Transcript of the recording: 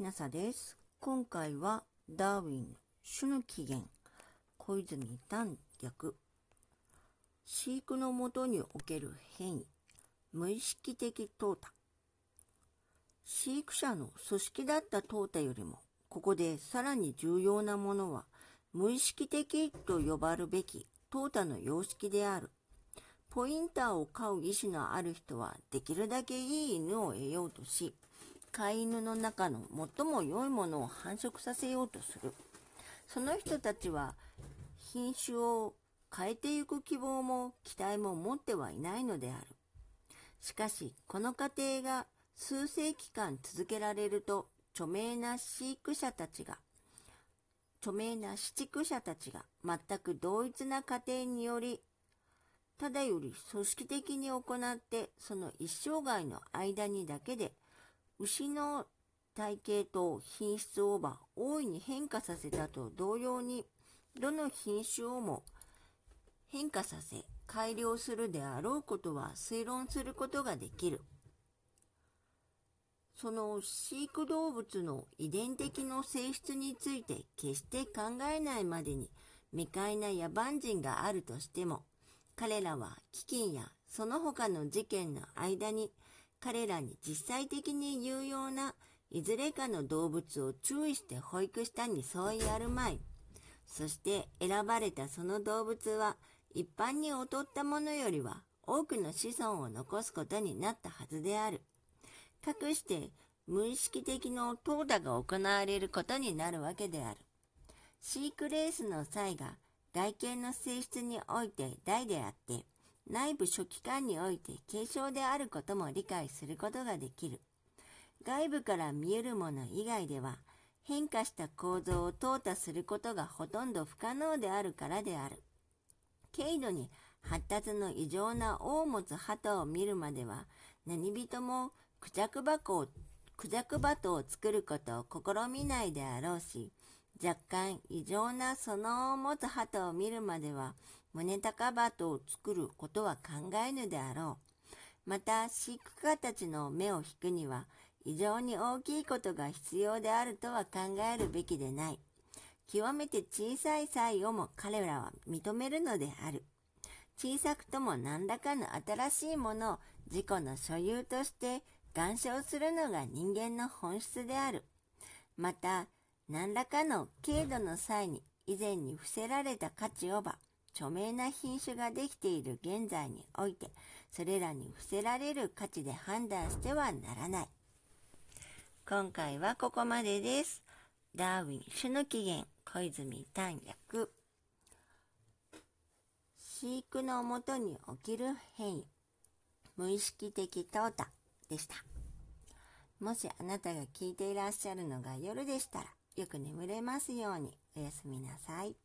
ひなさです。今回はダーウィン種の起源、小泉丹略、飼育のもとにおける変異、無意識的淘汰。飼育者の組織だった淘汰よりも、ここでさらに重要なものは、無意識的と呼ばるべき淘汰の様式である。ポインターを飼う意思のある人は、できるだけいい犬を得ようとし、飼い犬の中の最も良いものを繁殖させようとする。その人たちは、品種を変えていく希望も期待も持ってはいないのである。しかし、この過程が数世紀間続けられると、著名な飼育者たちが、著名な飼畜者たちが全く同一な過程により、ただより組織的に行って、その一生涯の間にだけで、牛の体型と品質をば大いに変化させたと同様に、どの品種をも変化させ、改良するであろうことは推論することができる。その飼育動物の遺伝的の性質について決して考えないまでに未開な野蛮人があるとしても、彼らは飢饉やその他の事件の間に彼らに実際的に有用ないずれかの動物を注意して保育したに相違あるまい。そして選ばれたその動物は一般に劣ったものよりは多くの子孫を残すことになったはずである。かくして無意識的の淘汰が行われることになるわけである。飼育レースの際が外見の性質において大であって、内部初期間において継承であることも理解することができる。外部から見えるもの以外では、変化した構造を淘汰することがほとんど不可能であるからである。軽度に発達の異常な尾を持つ鳩を見るまでは、何人もクジャク箱を、クジャク鳩を作ることを試みないであろうし、若干異常なそのを持つ鳩を見るまでは、胸高鳩を作ることは考えぬであろう。また、飼育家たちの目を引くには、異常に大きいことが必要であるとは考えるべきでない。極めて小さい際をも彼らは認めるのである。小さくとも何らかの新しいものを自己の所有として干渉するのが人間の本質である。また、何らかの軽度の際に以前に伏せられた価値をば、著名な品種ができている現在において、それらに伏せられる価値で判断してはならない。今回はここまでです。ダーウィン種の起源、小泉丹略。飼育のもとに起きる変異、無意識的淘汰でした。もしあなたが聞いていらっしゃるのが夜でしたら、よく眠れますようにおやすみなさい。